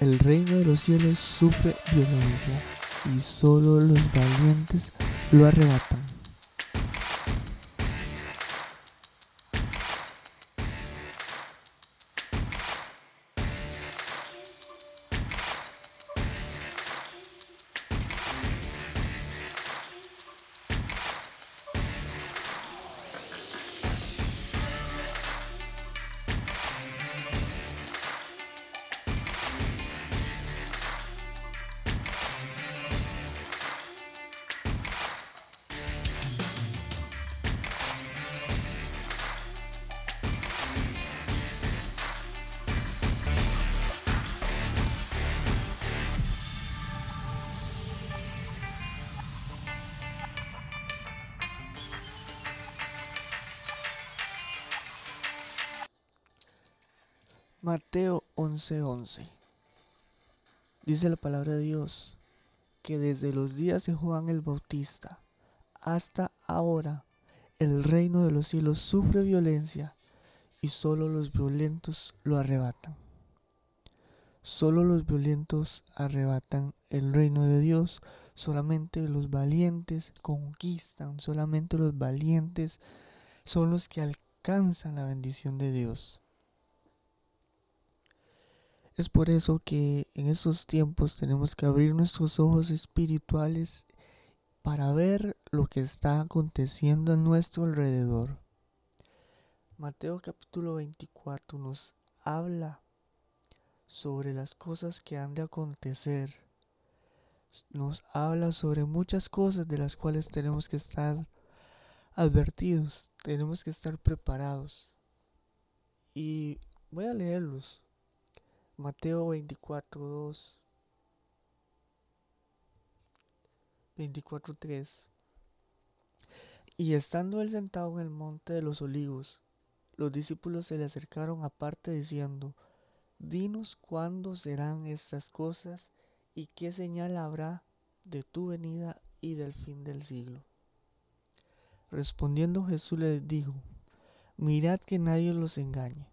El reino de los cielos sufre violencia y solo los valientes lo arrebatan. Mateo 11:11 Dice la palabra de Dios que desde los días de Juan el Bautista hasta ahora el reino de los cielos sufre violencia y solo los violentos lo arrebatan. Solo los violentos arrebatan el reino de Dios, solamente los valientes conquistan, solamente los valientes son los que alcanzan la bendición de Dios. Es por eso que en estos tiempos tenemos que abrir nuestros ojos espirituales para ver lo que está aconteciendo a nuestro alrededor. Mateo capítulo 24 nos habla sobre las cosas que han de acontecer. Nos habla sobre muchas cosas de las cuales tenemos que estar advertidos, tenemos que estar preparados. Y voy a leerlos Mateo 24, 2. 24, 3. Y estando él sentado en el monte de los olivos, los discípulos se le acercaron aparte diciendo, Dinos cuándo serán estas cosas y qué señal habrá de tu venida y del fin del siglo. Respondiendo Jesús les dijo, Mirad que nadie los engañe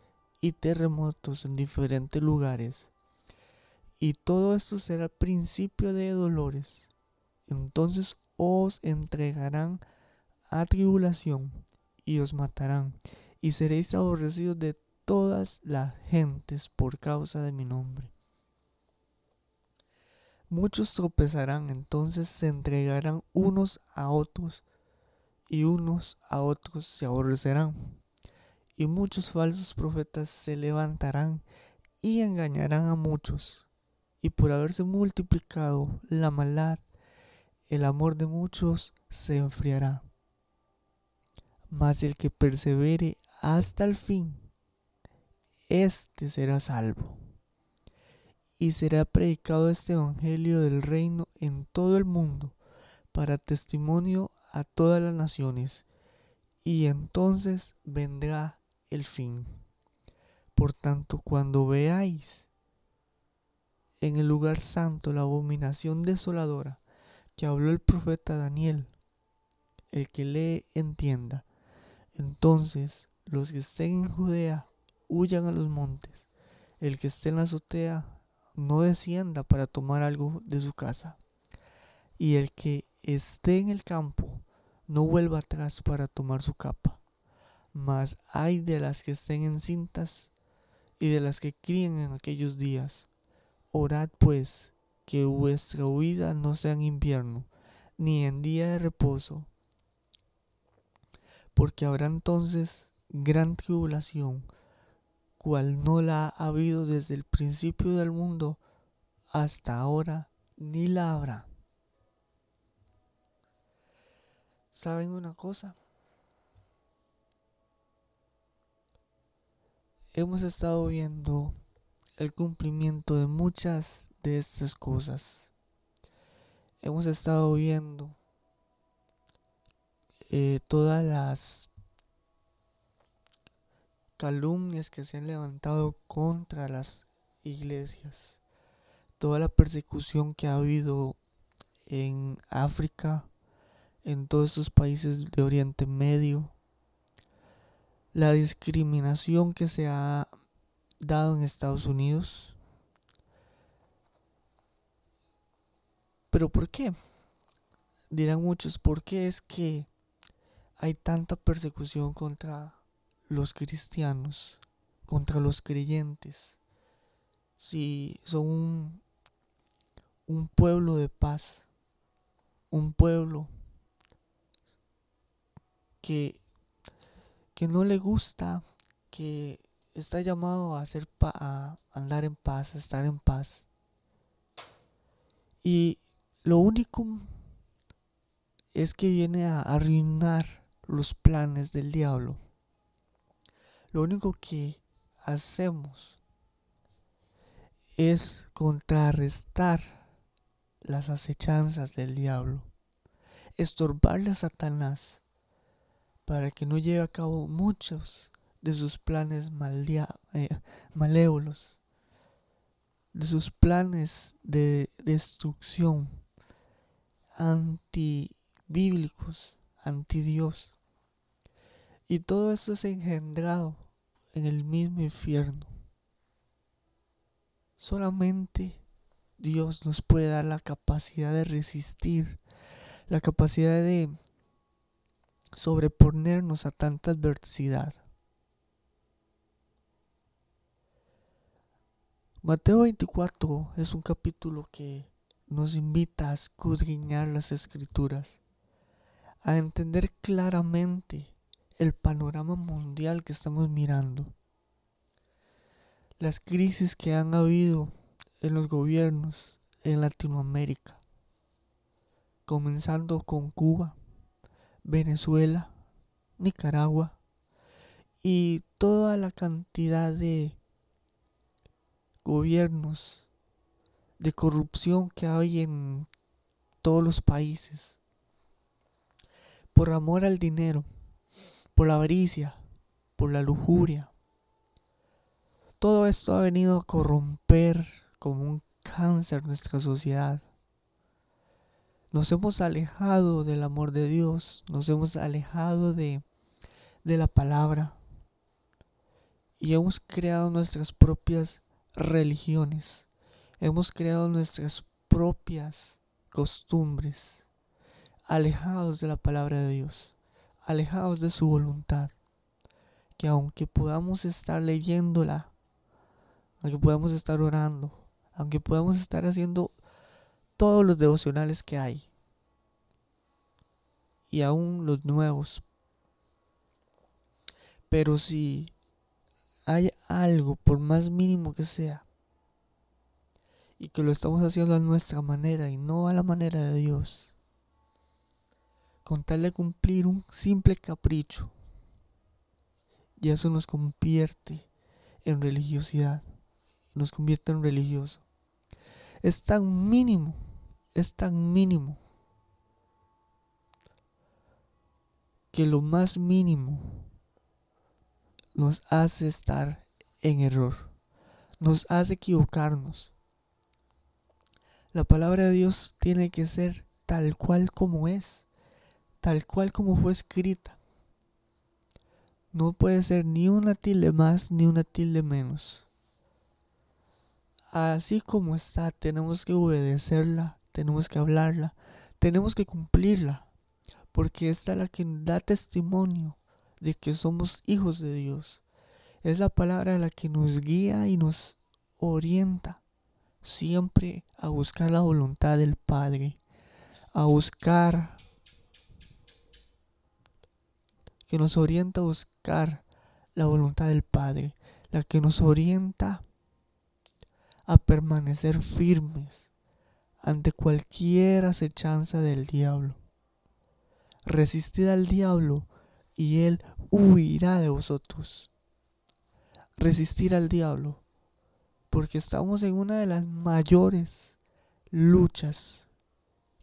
y terremotos en diferentes lugares. Y todo esto será principio de dolores. Entonces os entregarán a tribulación y os matarán, y seréis aborrecidos de todas las gentes por causa de mi nombre. Muchos tropezarán, entonces se entregarán unos a otros, y unos a otros se aborrecerán y muchos falsos profetas se levantarán y engañarán a muchos. Y por haberse multiplicado la maldad, el amor de muchos se enfriará. Mas el que persevere hasta el fin, éste será salvo. Y será predicado este Evangelio del reino en todo el mundo, para testimonio a todas las naciones. Y entonces vendrá el fin. Por tanto, cuando veáis en el lugar santo la abominación desoladora que habló el profeta Daniel, el que lee entienda. Entonces los que estén en Judea huyan a los montes, el que esté en la azotea no descienda para tomar algo de su casa, y el que esté en el campo no vuelva atrás para tomar su capa mas hay de las que estén encintas y de las que críen en aquellos días. Orad pues que vuestra huida no sea en invierno, ni en día de reposo, porque habrá entonces gran tribulación, cual no la ha habido desde el principio del mundo hasta ahora, ni la habrá. ¿Saben una cosa? Hemos estado viendo el cumplimiento de muchas de estas cosas. hemos estado viendo eh, todas las calumnias que se han levantado contra las iglesias, toda la persecución que ha habido en África, en todos estos países de Oriente Medio, la discriminación que se ha dado en Estados Unidos. Pero ¿por qué? Dirán muchos, ¿por qué es que hay tanta persecución contra los cristianos, contra los creyentes? Si son un, un pueblo de paz, un pueblo que, que no le gusta, que está llamado a, hacer a andar en paz, a estar en paz. Y lo único es que viene a arruinar los planes del diablo. Lo único que hacemos es contrarrestar las acechanzas del diablo, estorbarle a Satanás para que no lleve a cabo muchos de sus planes eh, malévolos, de sus planes de destrucción antibíblicos, anti Dios. Y todo eso es engendrado en el mismo infierno. Solamente Dios nos puede dar la capacidad de resistir, la capacidad de sobreponernos a tanta adversidad. Mateo 24 es un capítulo que nos invita a escudriñar las escrituras, a entender claramente el panorama mundial que estamos mirando, las crisis que han habido en los gobiernos en Latinoamérica, comenzando con Cuba, Venezuela, Nicaragua y toda la cantidad de gobiernos de corrupción que hay en todos los países. Por amor al dinero, por la avaricia, por la lujuria. Todo esto ha venido a corromper como un cáncer nuestra sociedad. Nos hemos alejado del amor de Dios, nos hemos alejado de, de la palabra y hemos creado nuestras propias religiones, hemos creado nuestras propias costumbres, alejados de la palabra de Dios, alejados de su voluntad, que aunque podamos estar leyéndola, aunque podamos estar orando, aunque podamos estar haciendo todos los devocionales que hay. Y aún los nuevos. Pero si hay algo, por más mínimo que sea, y que lo estamos haciendo a nuestra manera y no a la manera de Dios, con tal de cumplir un simple capricho, y eso nos convierte en religiosidad, nos convierte en religioso. Es tan mínimo es tan mínimo que lo más mínimo nos hace estar en error, nos hace equivocarnos. La palabra de Dios tiene que ser tal cual como es, tal cual como fue escrita. No puede ser ni una tilde más ni una tilde menos. Así como está, tenemos que obedecerla tenemos que hablarla, tenemos que cumplirla, porque esta es la que da testimonio de que somos hijos de Dios. Es la palabra la que nos guía y nos orienta siempre a buscar la voluntad del Padre, a buscar, que nos orienta a buscar la voluntad del Padre, la que nos orienta a permanecer firmes ante cualquier acechanza del diablo. Resistid al diablo y él huirá de vosotros. Resistir al diablo, porque estamos en una de las mayores luchas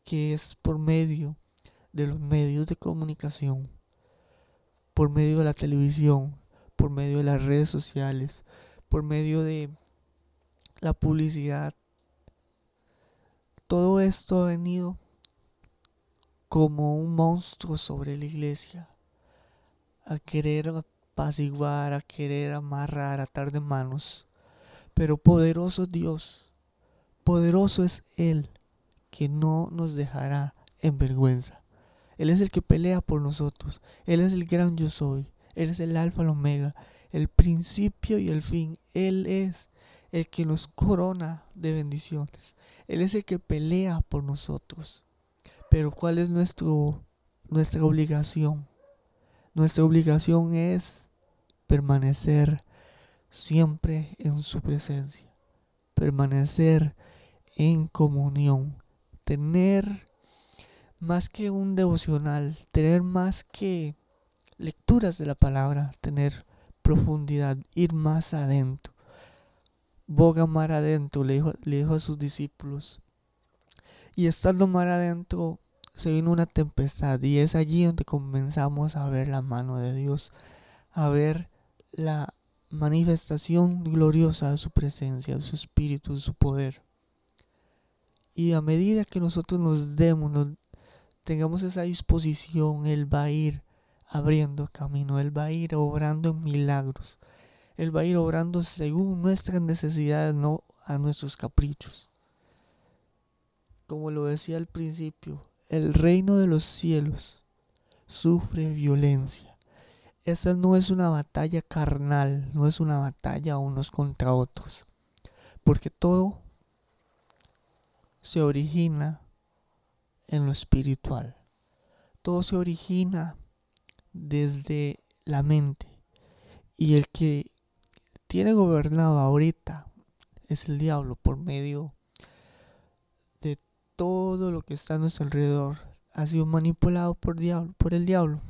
que es por medio de los medios de comunicación, por medio de la televisión, por medio de las redes sociales, por medio de la publicidad. Todo esto ha venido como un monstruo sobre la iglesia, a querer apaciguar, a querer amarrar, atar de manos. Pero poderoso Dios, poderoso es Él, que no nos dejará en vergüenza. Él es el que pelea por nosotros. Él es el gran yo soy. Él es el alfa, el omega, el principio y el fin. Él es el que nos corona de bendiciones. Él es el que pelea por nosotros. Pero ¿cuál es nuestro, nuestra obligación? Nuestra obligación es permanecer siempre en su presencia, permanecer en comunión, tener más que un devocional, tener más que lecturas de la palabra, tener profundidad, ir más adentro. Boga mar adentro, le dijo, le dijo a sus discípulos. Y estando mar adentro, se vino una tempestad y es allí donde comenzamos a ver la mano de Dios, a ver la manifestación gloriosa de su presencia, de su espíritu, de su poder. Y a medida que nosotros nos demos, tengamos esa disposición, Él va a ir abriendo camino, Él va a ir obrando en milagros, Él va a ir obrando según nuestras necesidades, no a nuestros caprichos. Como lo decía al principio, el reino de los cielos sufre violencia. Esa no es una batalla carnal, no es una batalla unos contra otros, porque todo se origina en lo espiritual. Todo se origina desde la mente. Y el que tiene gobernado ahorita es el diablo por medio de todo lo que está a nuestro alrededor. Ha sido manipulado por, diablo, por el diablo.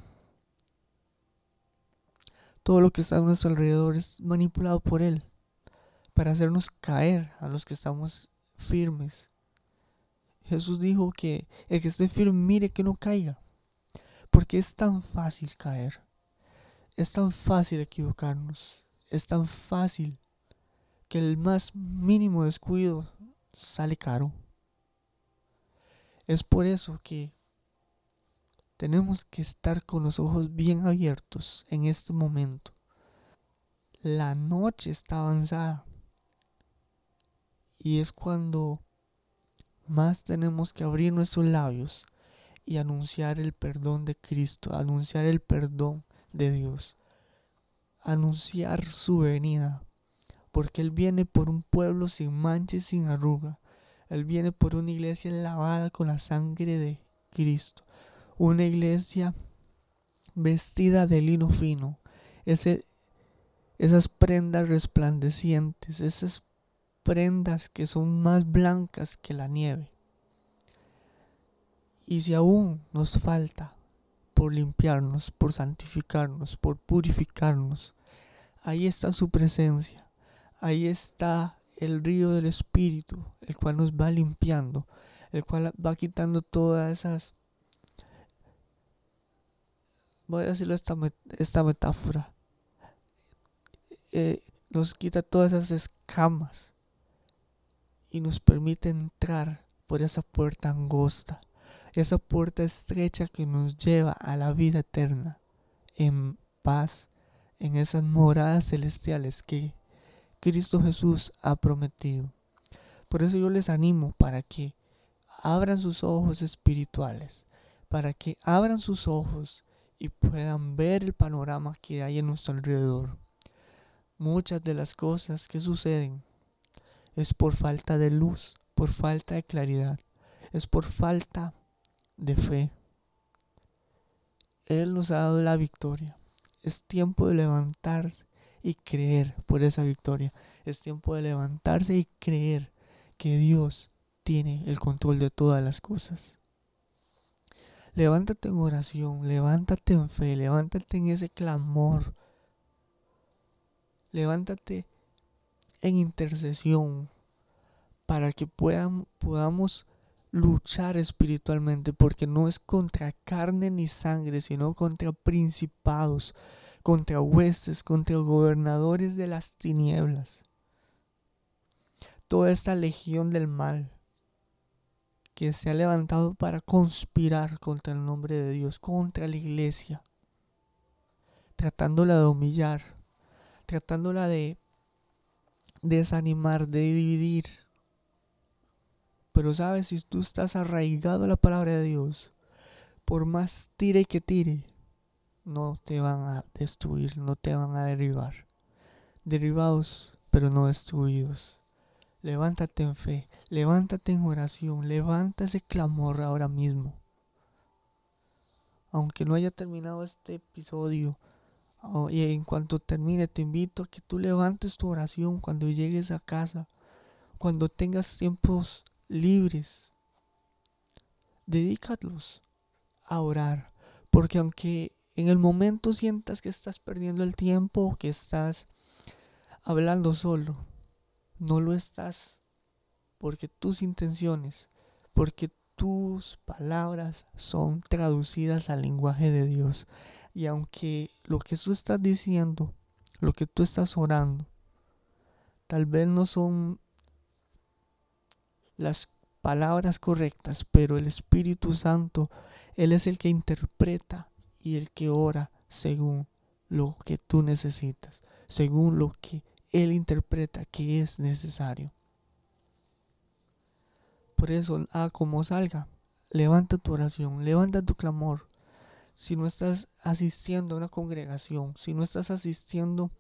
Todo lo que está a nuestro alrededor es manipulado por él para hacernos caer a los que estamos firmes Jesús dijo que el que esté firme mire que no caiga. Porque es tan fácil caer. Es tan fácil equivocarnos. Es tan fácil que el más mínimo descuido sale caro. Es por eso que tenemos que estar con los ojos bien abiertos en este momento. La noche está avanzada. Y es cuando más tenemos que abrir nuestros labios y anunciar el perdón de Cristo, anunciar el perdón de Dios, anunciar su venida, porque Él viene por un pueblo sin mancha y sin arruga, Él viene por una iglesia lavada con la sangre de Cristo, una iglesia vestida de lino fino, esas prendas resplandecientes, esas prendas que son más blancas que la nieve. Y si aún nos falta por limpiarnos, por santificarnos, por purificarnos, ahí está su presencia, ahí está el río del Espíritu, el cual nos va limpiando, el cual va quitando todas esas, voy a decirlo esta, esta metáfora, eh, nos quita todas esas escamas y nos permite entrar por esa puerta angosta, esa puerta estrecha que nos lleva a la vida eterna, en paz, en esas moradas celestiales que Cristo Jesús ha prometido. Por eso yo les animo para que abran sus ojos espirituales, para que abran sus ojos y puedan ver el panorama que hay en nuestro alrededor. Muchas de las cosas que suceden es por falta de luz, por falta de claridad, es por falta de fe. Él nos ha dado la victoria. Es tiempo de levantarse y creer por esa victoria. Es tiempo de levantarse y creer que Dios tiene el control de todas las cosas. Levántate en oración, levántate en fe, levántate en ese clamor. Levántate en intercesión para que puedan, podamos luchar espiritualmente porque no es contra carne ni sangre, sino contra principados, contra huestes, contra gobernadores de las tinieblas. Toda esta legión del mal que se ha levantado para conspirar contra el nombre de Dios, contra la iglesia, tratándola de humillar, tratándola de desanimar, de dividir. Pero sabes, si tú estás arraigado a la palabra de Dios, por más tire que tire, no te van a destruir, no te van a derribar. Derribados, pero no destruidos. Levántate en fe, levántate en oración, levanta ese clamor ahora mismo. Aunque no haya terminado este episodio, y en cuanto termine te invito a que tú levantes tu oración cuando llegues a casa, cuando tengas tiempos libres. Dedícalos a orar, porque aunque en el momento sientas que estás perdiendo el tiempo, que estás hablando solo, no lo estás porque tus intenciones, porque tus palabras son traducidas al lenguaje de Dios. Y aunque lo que tú estás diciendo, lo que tú estás orando, tal vez no son las palabras correctas, pero el Espíritu Santo, Él es el que interpreta y el que ora según lo que tú necesitas, según lo que Él interpreta que es necesario. Por eso, a como salga, levanta tu oración, levanta tu clamor. Si no estás asistiendo a una congregación, si no estás asistiendo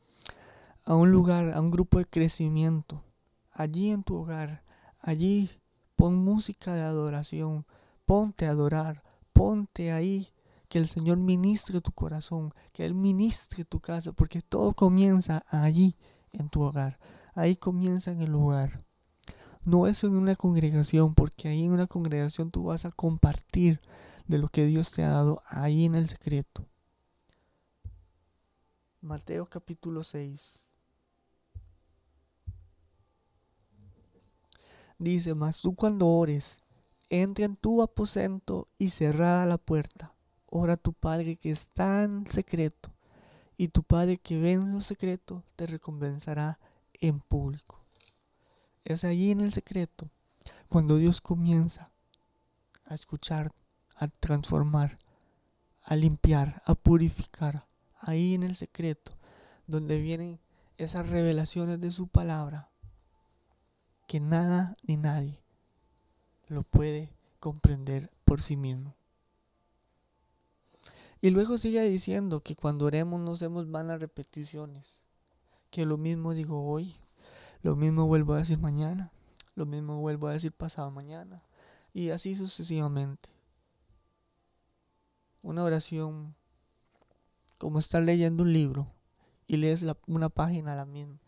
a un lugar, a un grupo de crecimiento, allí en tu hogar, allí pon música de adoración, ponte a adorar, ponte ahí, que el Señor ministre tu corazón, que Él ministre tu casa, porque todo comienza allí, en tu hogar. Ahí comienza en el hogar. No es en una congregación, porque ahí en una congregación tú vas a compartir de lo que Dios te ha dado ahí en el secreto. Mateo capítulo 6. Dice, mas tú cuando ores, entra en tu aposento y cerrada la puerta. Ora a tu Padre que está en secreto, y tu Padre que ve en lo secreto te recompensará en público. Es allí en el secreto cuando Dios comienza a escuchar, a transformar, a limpiar, a purificar. Ahí en el secreto donde vienen esas revelaciones de su palabra que nada ni nadie lo puede comprender por sí mismo. Y luego sigue diciendo que cuando oremos no hacemos vanas repeticiones, que lo mismo digo hoy, lo mismo vuelvo a decir mañana. Lo mismo vuelvo a decir pasado mañana. Y así sucesivamente. Una oración como estar leyendo un libro y lees una página la misma,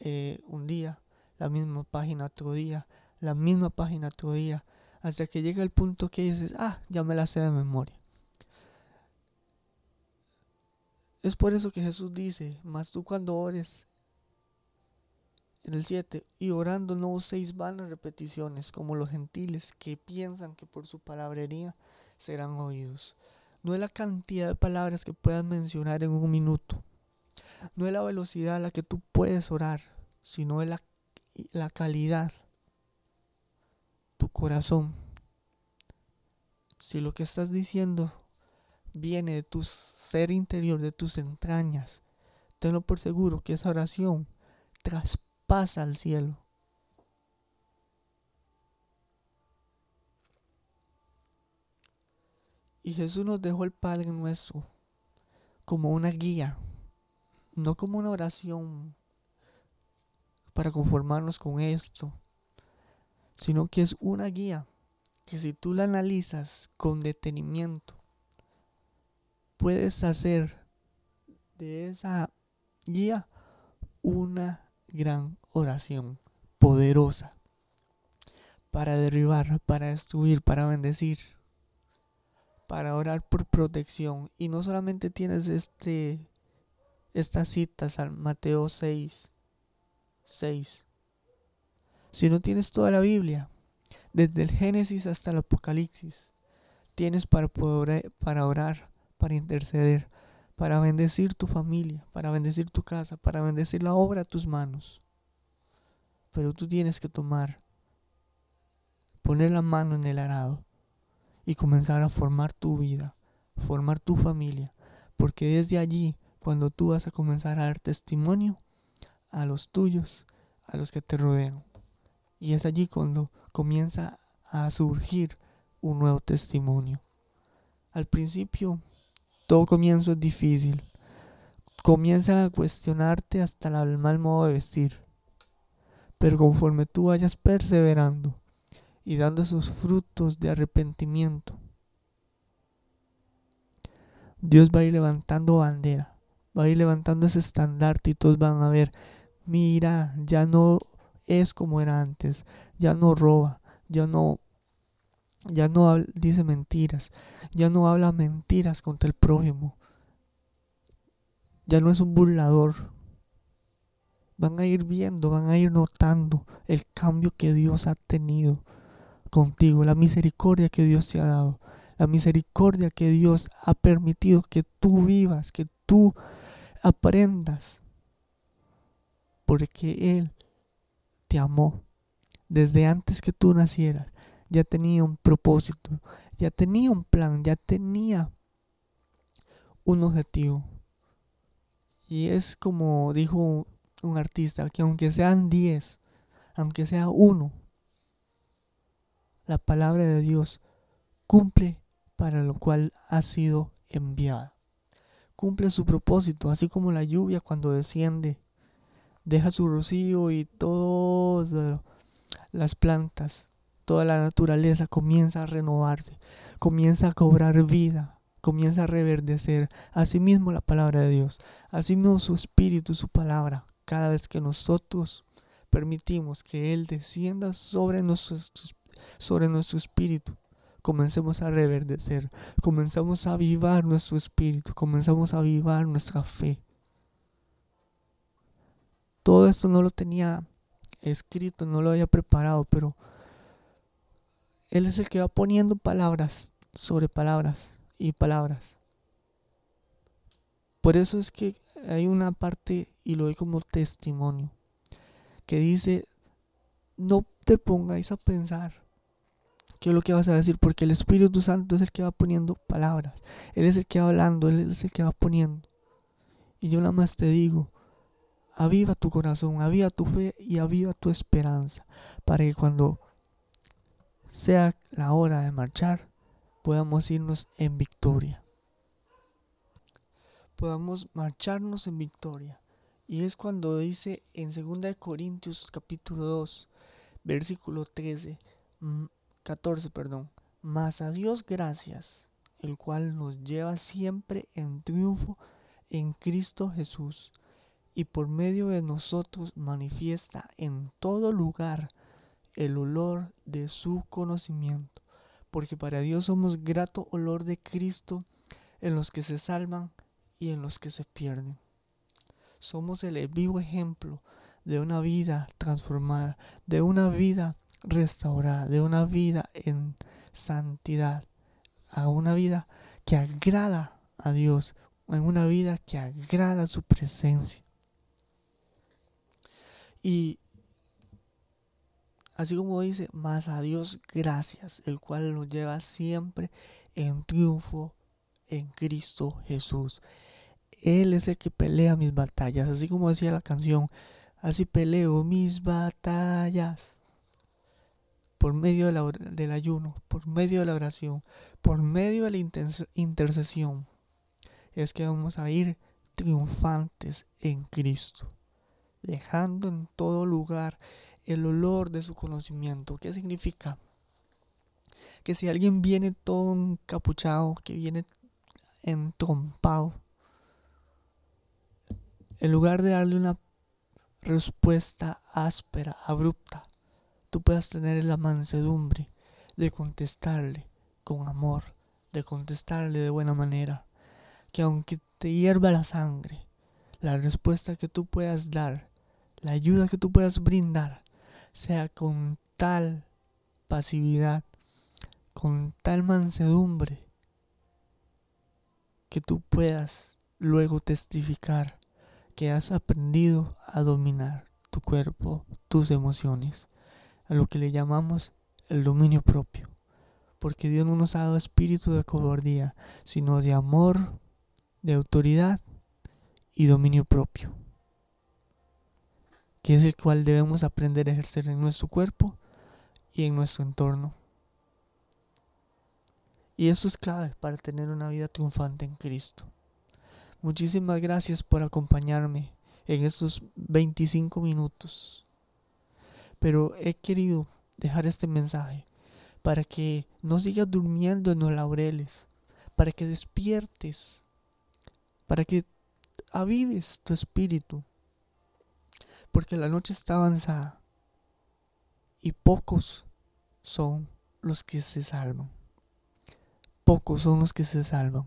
eh, un día, la misma página otro día, la misma página otro día, hasta que llega el punto que dices, ah, ya me la sé de memoria. Es por eso que Jesús dice, mas tú cuando ores, en el 7, y orando no uséis vanas repeticiones como los gentiles que piensan que por su palabrería serán oídos. No es la cantidad de palabras que puedas mencionar en un minuto. No es la velocidad a la que tú puedes orar, sino es la, la calidad. Tu corazón. Si lo que estás diciendo viene de tu ser interior, de tus entrañas, tenlo por seguro que esa oración traspasa pasa al cielo. Y Jesús nos dejó el Padre nuestro como una guía, no como una oración para conformarnos con esto, sino que es una guía que si tú la analizas con detenimiento, puedes hacer de esa guía una gran oración poderosa para derribar, para destruir, para bendecir, para orar por protección. Y no solamente tienes este estas citas al Mateo 6, 6, sino tienes toda la Biblia. Desde el Génesis hasta el Apocalipsis tienes para, poder, para orar, para interceder, para bendecir tu familia, para bendecir tu casa, para bendecir la obra de tus manos. Pero tú tienes que tomar, poner la mano en el arado y comenzar a formar tu vida, formar tu familia, porque desde allí, cuando tú vas a comenzar a dar testimonio a los tuyos, a los que te rodean. Y es allí cuando comienza a surgir un nuevo testimonio. Al principio, todo comienzo es difícil. Comienza a cuestionarte hasta el mal modo de vestir. Pero conforme tú vayas perseverando y dando esos frutos de arrepentimiento, Dios va a ir levantando bandera, va a ir levantando ese estandarte y todos van a ver, mira, ya no es como era antes, ya no roba, ya no ya no dice mentiras, ya no habla mentiras contra el prójimo, ya no es un burlador. Van a ir viendo, van a ir notando el cambio que Dios ha tenido contigo, la misericordia que Dios te ha dado la misericordia que Dios ha permitido que tú vivas, que tú aprendas. Porque Él te amó desde antes que tú nacieras. Ya tenía un propósito, ya tenía un plan, ya tenía un objetivo. Y es como dijo un artista, que aunque sean diez, aunque sea uno, la palabra de Dios cumple para lo cual ha sido enviada. Cumple su propósito, así como la lluvia cuando desciende, deja su rocío y todas las plantas, toda la naturaleza comienza a renovarse, comienza a cobrar vida, comienza a reverdecer. Asimismo la palabra de Dios, asimismo su espíritu, su palabra, cada vez que nosotros permitimos que Él descienda sobre nuestro, sobre nuestro espíritu, comencemos a reverdecer, comenzamos a avivar nuestro espíritu, comenzamos a avivar nuestra fe. Todo esto no lo tenía escrito, no lo había preparado, pero Él es el que va poniendo palabras sobre palabras y palabras. Por eso es que hay una parte, y lo doy como testimonio, que dice, no te pongáis a pensar qué es lo que vas a decir, porque el Espíritu Santo es el que va poniendo palabras, Él es el que va hablando, Él es el que va poniendo. Y yo nada más te digo, aviva tu corazón, aviva tu fe y aviva tu esperanza, para que cuando sea la hora de marchar, podamos irnos en victoria. Podamos marcharnos en victoria. Y es cuando dice en 2 Corintios capítulo 2, versículo 13, 14, perdón. Mas a Dios gracias, el cual nos lleva siempre en triunfo en Cristo Jesús, y por medio de nosotros manifiesta en todo lugar el olor de su conocimiento, porque para Dios somos grato olor de Cristo en los que se salvan y en los que se pierden. Somos el vivo ejemplo de una vida transformada, de una vida restaurada, de una vida en santidad, a una vida que agrada a Dios, en una vida que agrada su presencia. Y así como dice, más a Dios gracias, el cual nos lleva siempre en triunfo en Cristo Jesús. Él es el que pelea mis batallas, así como decía la canción, así peleo mis batallas por medio del ayuno, por medio de la oración, por medio de la intercesión, es que vamos a ir triunfantes en Cristo, dejando en todo lugar el olor de su conocimiento. ¿Qué significa? Que si alguien viene todo encapuchado, que viene entrompado, en lugar de darle una respuesta áspera, abrupta, tú puedas tener la mansedumbre de contestarle con amor, de contestarle de buena manera. Que aunque te hierva la sangre, la respuesta que tú puedas dar, la ayuda que tú puedas brindar, sea con tal pasividad, con tal mansedumbre, que tú puedas luego testificar que has aprendido a dominar tu cuerpo, tus emociones, a lo que le llamamos el dominio propio. Porque Dios no nos ha dado espíritu de cobardía, sino de amor, de autoridad y dominio propio, que es el cual debemos aprender a ejercer en nuestro cuerpo y en nuestro entorno. Y eso es clave para tener una vida triunfante en Cristo. Muchísimas gracias por acompañarme en estos 25 minutos. Pero he querido dejar este mensaje para que no sigas durmiendo en los laureles, para que despiertes, para que avives tu espíritu, porque la noche está avanzada y pocos son los que se salvan. Pocos son los que se salvan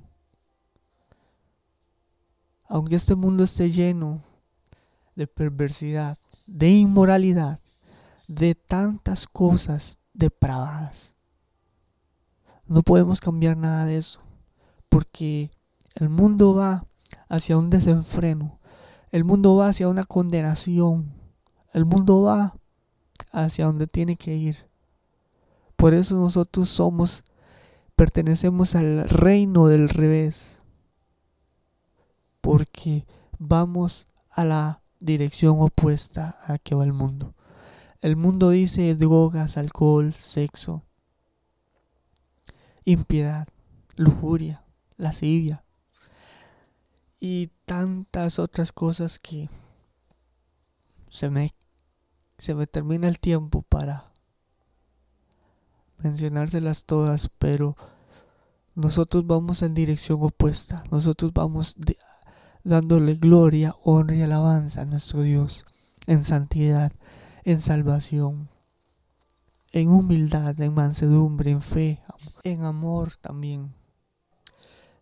aunque este mundo esté lleno de perversidad, de inmoralidad, de tantas cosas depravadas. No podemos cambiar nada de eso, porque el mundo va hacia un desenfreno, el mundo va hacia una condenación, el mundo va hacia donde tiene que ir. Por eso nosotros somos, pertenecemos al reino del revés porque vamos a la dirección opuesta a que va el mundo. El mundo dice drogas, alcohol, sexo, impiedad, lujuria, lascivia y tantas otras cosas que se me, se me termina el tiempo para mencionárselas todas, pero nosotros vamos en dirección opuesta. Nosotros vamos dándole gloria, honra y alabanza a nuestro Dios en santidad, en salvación, en humildad, en mansedumbre, en fe, en amor también.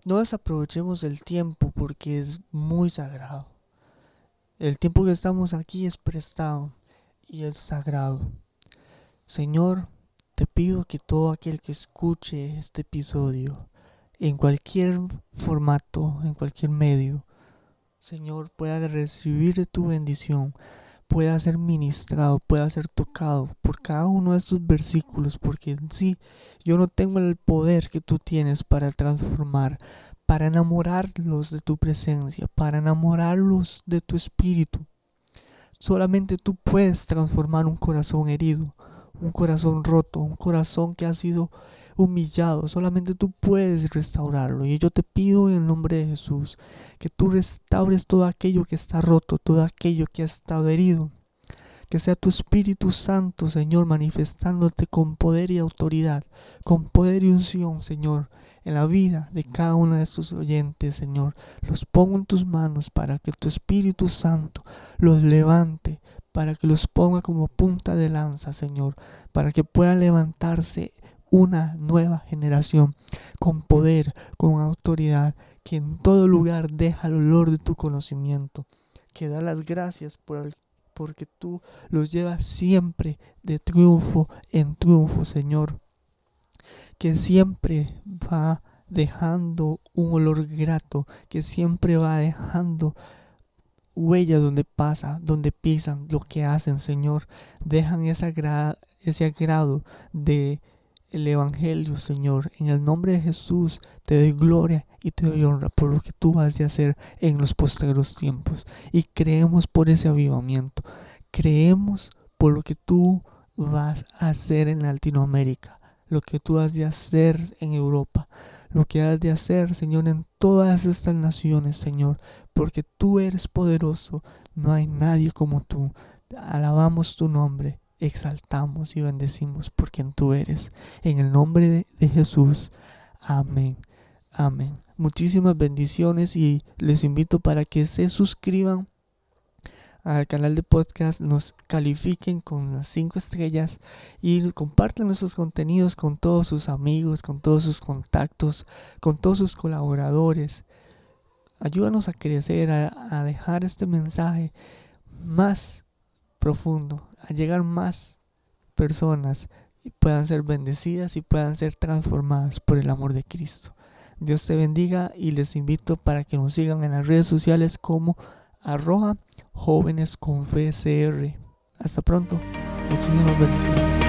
No desaprovechemos el tiempo porque es muy sagrado. El tiempo que estamos aquí es prestado y es sagrado. Señor, te pido que todo aquel que escuche este episodio, en cualquier formato, en cualquier medio, Señor, pueda recibir tu bendición, pueda ser ministrado, pueda ser tocado por cada uno de estos versículos, porque en sí yo no tengo el poder que tú tienes para transformar, para enamorarlos de tu presencia, para enamorarlos de tu espíritu. Solamente tú puedes transformar un corazón herido, un corazón roto, un corazón que ha sido humillado. Solamente tú puedes restaurarlo. Y yo te pido en el nombre de Jesús que tú restaures todo aquello que está roto, todo aquello que ha estado herido. Que sea tu Espíritu Santo, Señor, manifestándote con poder y autoridad, con poder y unción, Señor, en la vida de cada uno de estos oyentes, Señor. Los pongo en tus manos para que tu Espíritu Santo los levante, para que los ponga como punta de lanza, Señor, para que puedan levantarse una nueva generación con poder, con autoridad, que en todo lugar deja el olor de tu conocimiento, que da las gracias por porque tú los llevas siempre de triunfo en triunfo, Señor, que siempre va dejando un olor grato, que siempre va dejando huellas donde pasa, donde pisan, lo que hacen, Señor. Dejan ese agrado de el Evangelio, Señor. En el nombre de Jesús te doy gloria y te doy honra por lo que tú vas a hacer en los postreros tiempos. Y creemos por ese avivamiento. Creemos por lo que tú vas a hacer en Latinoamérica, lo que tú has de hacer en Europa, lo que has de hacer, Señor, en todas estas naciones, Señor, porque tú eres poderoso, no hay nadie como tú. Alabamos tu nombre exaltamos y bendecimos por quien tú eres. En el nombre de, Jesús. Amén. Amén. Muchísimas bendiciones y les invito para que se suscriban al canal de podcast, nos califiquen con las 5 estrellas y compartan nuestros contenidos con todos sus amigos, con todos sus contactos, con todos sus colaboradores. Ayúdanos a crecer, a, a dejar este mensaje más profundo, a llegar más personas y puedan ser bendecidas y puedan ser transformadas por el amor de Cristo. Dios te bendiga y les invito para que nos sigan en las redes sociales como arroja jóvenes con FCR. Hasta pronto. Muchísimas bendiciones.